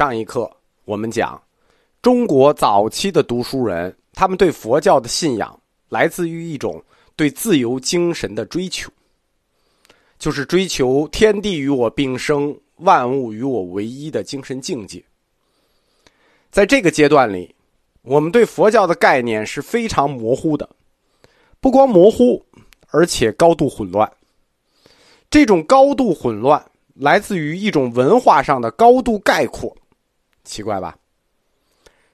上一课我们讲，中国早期的读书人，他们对佛教的信仰来自于一种对自由精神的追求，就是追求天地与我并生、万物与我唯一的精神境界。在这个阶段里，我们对佛教的概念是非常模糊的，不光模糊，而且高度混乱。这种高度混乱来自于一种文化上的高度概括。奇怪吧？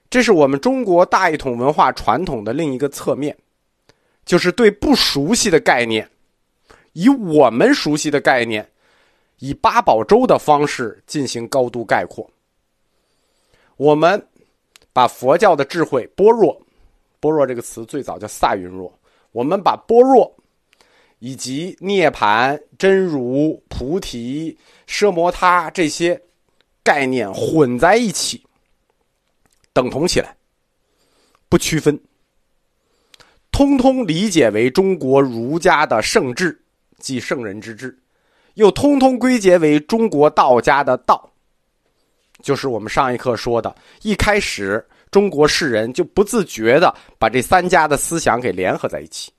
这是我们中国大一统文化传统的另一个侧面，就是对不熟悉的概念，以我们熟悉的概念，以八宝粥的方式进行高度概括。我们把佛教的智慧般若，般若这个词最早叫萨云若，我们把般若以及涅盘、真如、菩提、奢摩他这些。概念混在一起，等同起来，不区分，通通理解为中国儒家的圣智，即圣人之治，又通通归结为中国道家的道，就是我们上一课说的，一开始中国士人就不自觉的把这三家的思想给联合在一起。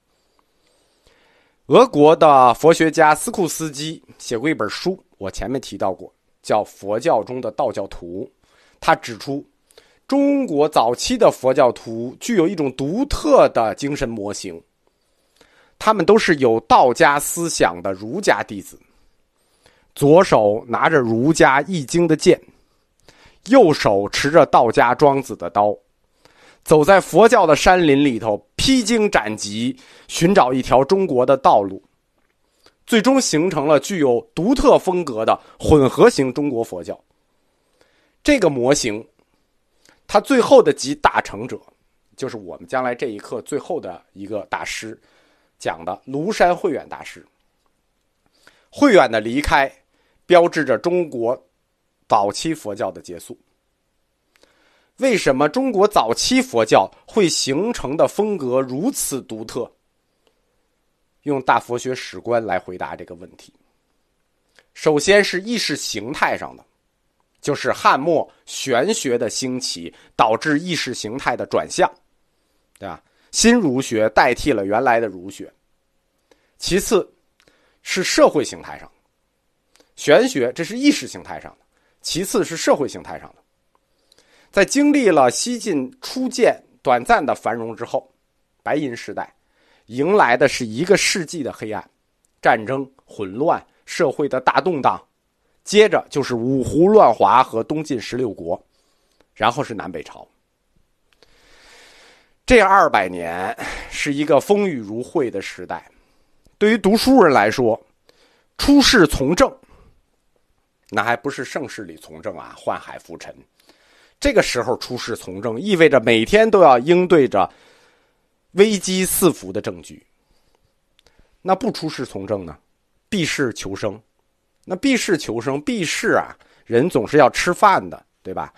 俄国的佛学家斯库斯基写过一本书，我前面提到过。叫佛教中的道教徒，他指出，中国早期的佛教徒具有一种独特的精神模型，他们都是有道家思想的儒家弟子，左手拿着儒家易经的剑，右手持着道家庄子的刀，走在佛教的山林里头，披荆斩棘，寻找一条中国的道路。最终形成了具有独特风格的混合型中国佛教。这个模型，它最后的集大成者，就是我们将来这一课最后的一个大师讲的庐山慧远大师。慧远的离开，标志着中国早期佛教的结束。为什么中国早期佛教会形成的风格如此独特？用大佛学史观来回答这个问题。首先是意识形态上的，就是汉末玄学的兴起导致意识形态的转向，对吧？新儒学代替了原来的儒学。其次，是社会形态上，玄学这是意识形态上的；其次是社会形态上的。在经历了西晋初建短暂的繁荣之后，白银时代。迎来的是一个世纪的黑暗，战争、混乱、社会的大动荡，接着就是五胡乱华和东晋十六国，然后是南北朝。这二百年是一个风雨如晦的时代。对于读书人来说，出世从政，那还不是盛世里从政啊，宦海浮沉。这个时候出世从政，意味着每天都要应对着。危机四伏的证据，那不出世从政呢？避世求生，那避世求生，避世啊，人总是要吃饭的，对吧？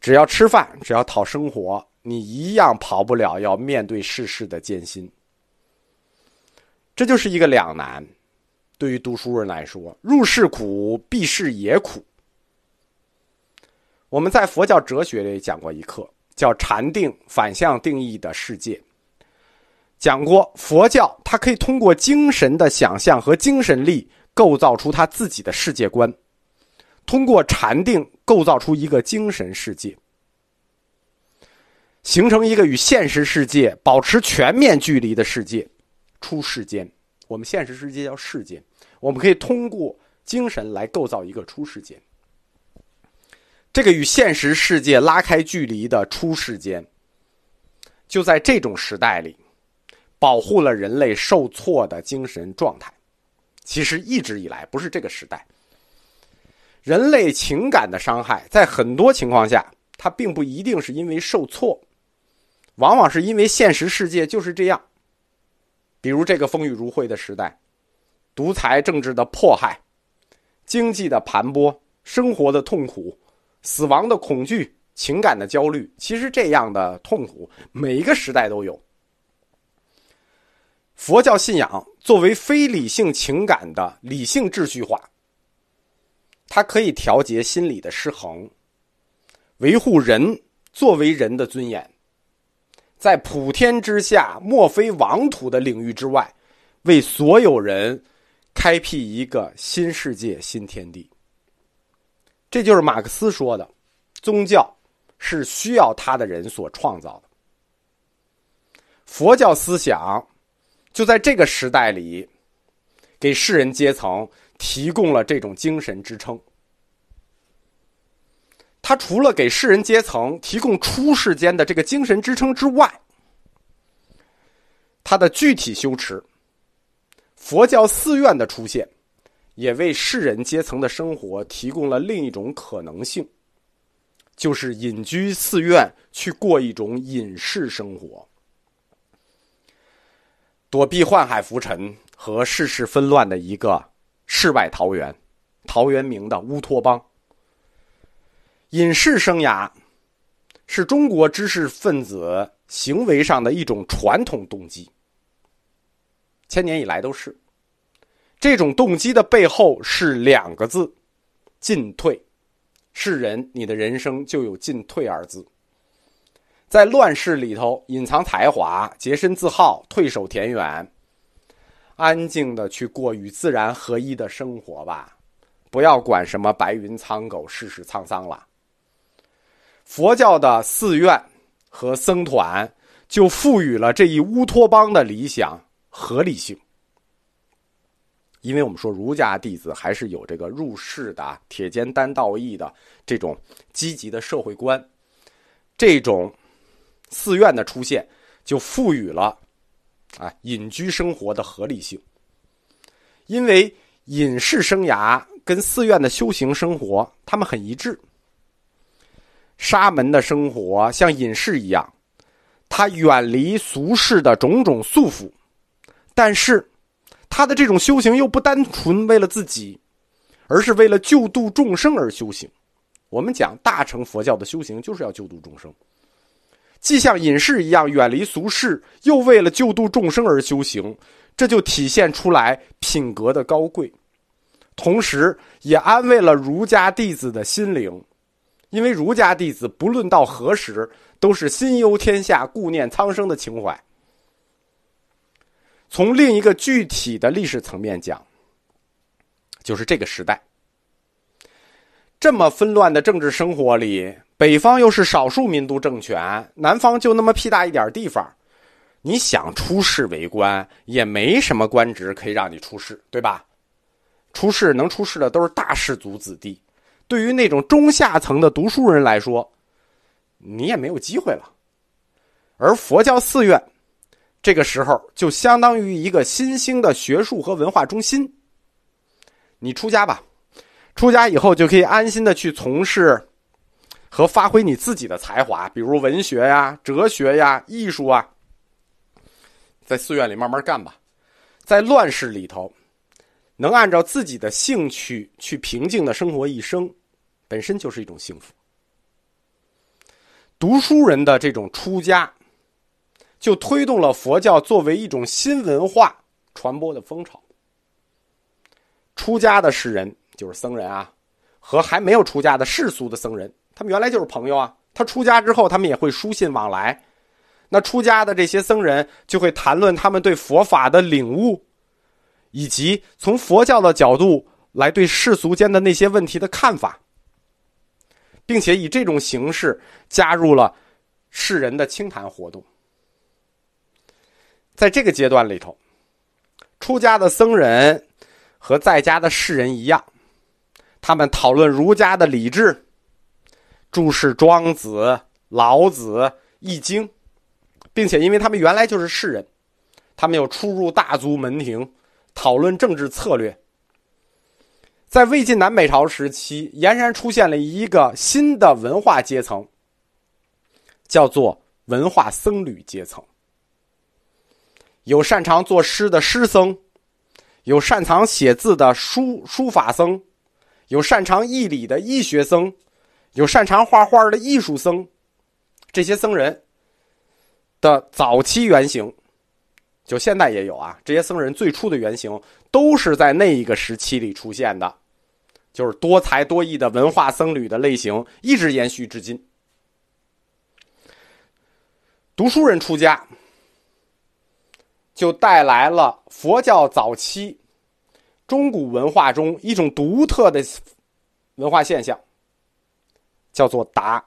只要吃饭，只要讨生活，你一样跑不了要面对世事的艰辛。这就是一个两难。对于读书人来说，入世苦，避世也苦。我们在佛教哲学里讲过一课，叫禅定反向定义的世界。讲过，佛教它可以通过精神的想象和精神力构造出他自己的世界观，通过禅定构造出一个精神世界，形成一个与现实世界保持全面距离的世界，出世间。我们现实世界叫世间，我们可以通过精神来构造一个出世间。这个与现实世界拉开距离的出世间，就在这种时代里。保护了人类受挫的精神状态。其实一直以来不是这个时代。人类情感的伤害，在很多情况下，它并不一定是因为受挫，往往是因为现实世界就是这样。比如这个风雨如晦的时代，独裁政治的迫害，经济的盘剥，生活的痛苦，死亡的恐惧，情感的焦虑。其实这样的痛苦，每一个时代都有。佛教信仰作为非理性情感的理性秩序化，它可以调节心理的失衡，维护人作为人的尊严，在普天之下莫非王土的领域之外，为所有人开辟一个新世界、新天地。这就是马克思说的：宗教是需要他的人所创造的。佛教思想就在这个时代里，给世人阶层提供了这种精神支撑。他除了给世人阶层提供出世间的这个精神支撑之外，他的具体修持，佛教寺院的出现，也为世人阶层的生活提供了另一种可能性，就是隐居寺院去过一种隐士生活。躲避宦海浮沉和世事纷乱的一个世外桃源，陶渊明的乌托邦。隐士生涯是中国知识分子行为上的一种传统动机，千年以来都是。这种动机的背后是两个字：进退。是人，你的人生就有进退二字。在乱世里头隐藏才华、洁身自好、退守田园，安静的去过与自然合一的生活吧，不要管什么白云苍狗、世事沧桑了。佛教的寺院和僧团就赋予了这一乌托邦的理想合理性，因为我们说儒家弟子还是有这个入世的铁肩担道义的这种积极的社会观，这种。寺院的出现，就赋予了啊隐居生活的合理性。因为隐士生涯跟寺院的修行生活，他们很一致。沙门的生活像隐士一样，他远离俗世的种种束缚，但是他的这种修行又不单纯为了自己，而是为了救度众生而修行。我们讲大乘佛教的修行，就是要救度众生。既像隐士一样远离俗世，又为了救度众生而修行，这就体现出来品格的高贵，同时也安慰了儒家弟子的心灵，因为儒家弟子不论到何时，都是心忧天下、顾念苍生的情怀。从另一个具体的历史层面讲，就是这个时代这么纷乱的政治生活里。北方又是少数民族政权，南方就那么屁大一点地方，你想出仕为官也没什么官职可以让你出仕，对吧？出仕能出仕的都是大氏族子弟，对于那种中下层的读书人来说，你也没有机会了。而佛教寺院，这个时候就相当于一个新兴的学术和文化中心。你出家吧，出家以后就可以安心的去从事。和发挥你自己的才华，比如文学呀、哲学呀、艺术啊，在寺院里慢慢干吧。在乱世里头，能按照自己的兴趣去平静的生活一生，本身就是一种幸福。读书人的这种出家，就推动了佛教作为一种新文化传播的风潮。出家的士人就是僧人啊，和还没有出家的世俗的僧人。他们原来就是朋友啊。他出家之后，他们也会书信往来。那出家的这些僧人就会谈论他们对佛法的领悟，以及从佛教的角度来对世俗间的那些问题的看法，并且以这种形式加入了世人的清谈活动。在这个阶段里头，出家的僧人和在家的世人一样，他们讨论儒家的礼制。注释《庄子》《老子》《易经》，并且因为他们原来就是士人，他们又出入大族门庭，讨论政治策略。在魏晋南北朝时期，俨然出现了一个新的文化阶层，叫做文化僧侣阶层。有擅长作诗的诗僧，有擅长写字的书书法僧，有擅长义理的医学僧。有擅长画画的艺术僧，这些僧人的早期原型，就现在也有啊。这些僧人最初的原型都是在那一个时期里出现的，就是多才多艺的文化僧侣的类型，一直延续至今。读书人出家，就带来了佛教早期中古文化中一种独特的文化现象，叫做达。